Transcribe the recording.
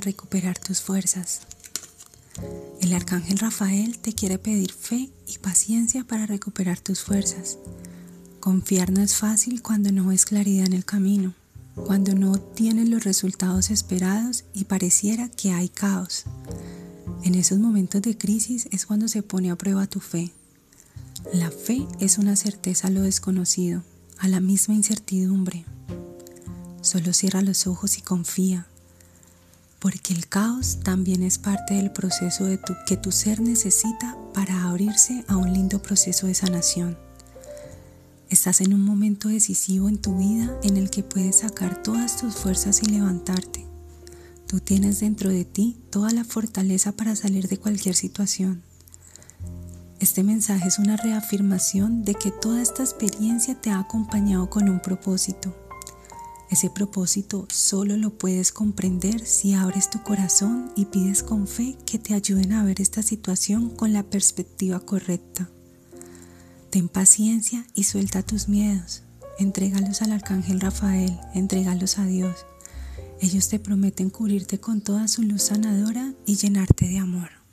recuperar tus fuerzas. El arcángel Rafael te quiere pedir fe y paciencia para recuperar tus fuerzas. Confiar no es fácil cuando no ves claridad en el camino, cuando no tienes los resultados esperados y pareciera que hay caos. En esos momentos de crisis es cuando se pone a prueba tu fe. La fe es una certeza a lo desconocido, a la misma incertidumbre. Solo cierra los ojos y confía, porque el caos también es parte del proceso de que tu ser necesita para abrirse a un lindo proceso de sanación. Estás en un momento decisivo en tu vida en el que puedes sacar todas tus fuerzas y levantarte. Tú tienes dentro de ti toda la fortaleza para salir de cualquier situación. Este mensaje es una reafirmación de que toda esta experiencia te ha acompañado con un propósito ese propósito solo lo puedes comprender si abres tu corazón y pides con fe que te ayuden a ver esta situación con la perspectiva correcta. Ten paciencia y suelta tus miedos. Entrégalos al arcángel Rafael, entrégalos a Dios. Ellos te prometen cubrirte con toda su luz sanadora y llenarte de amor.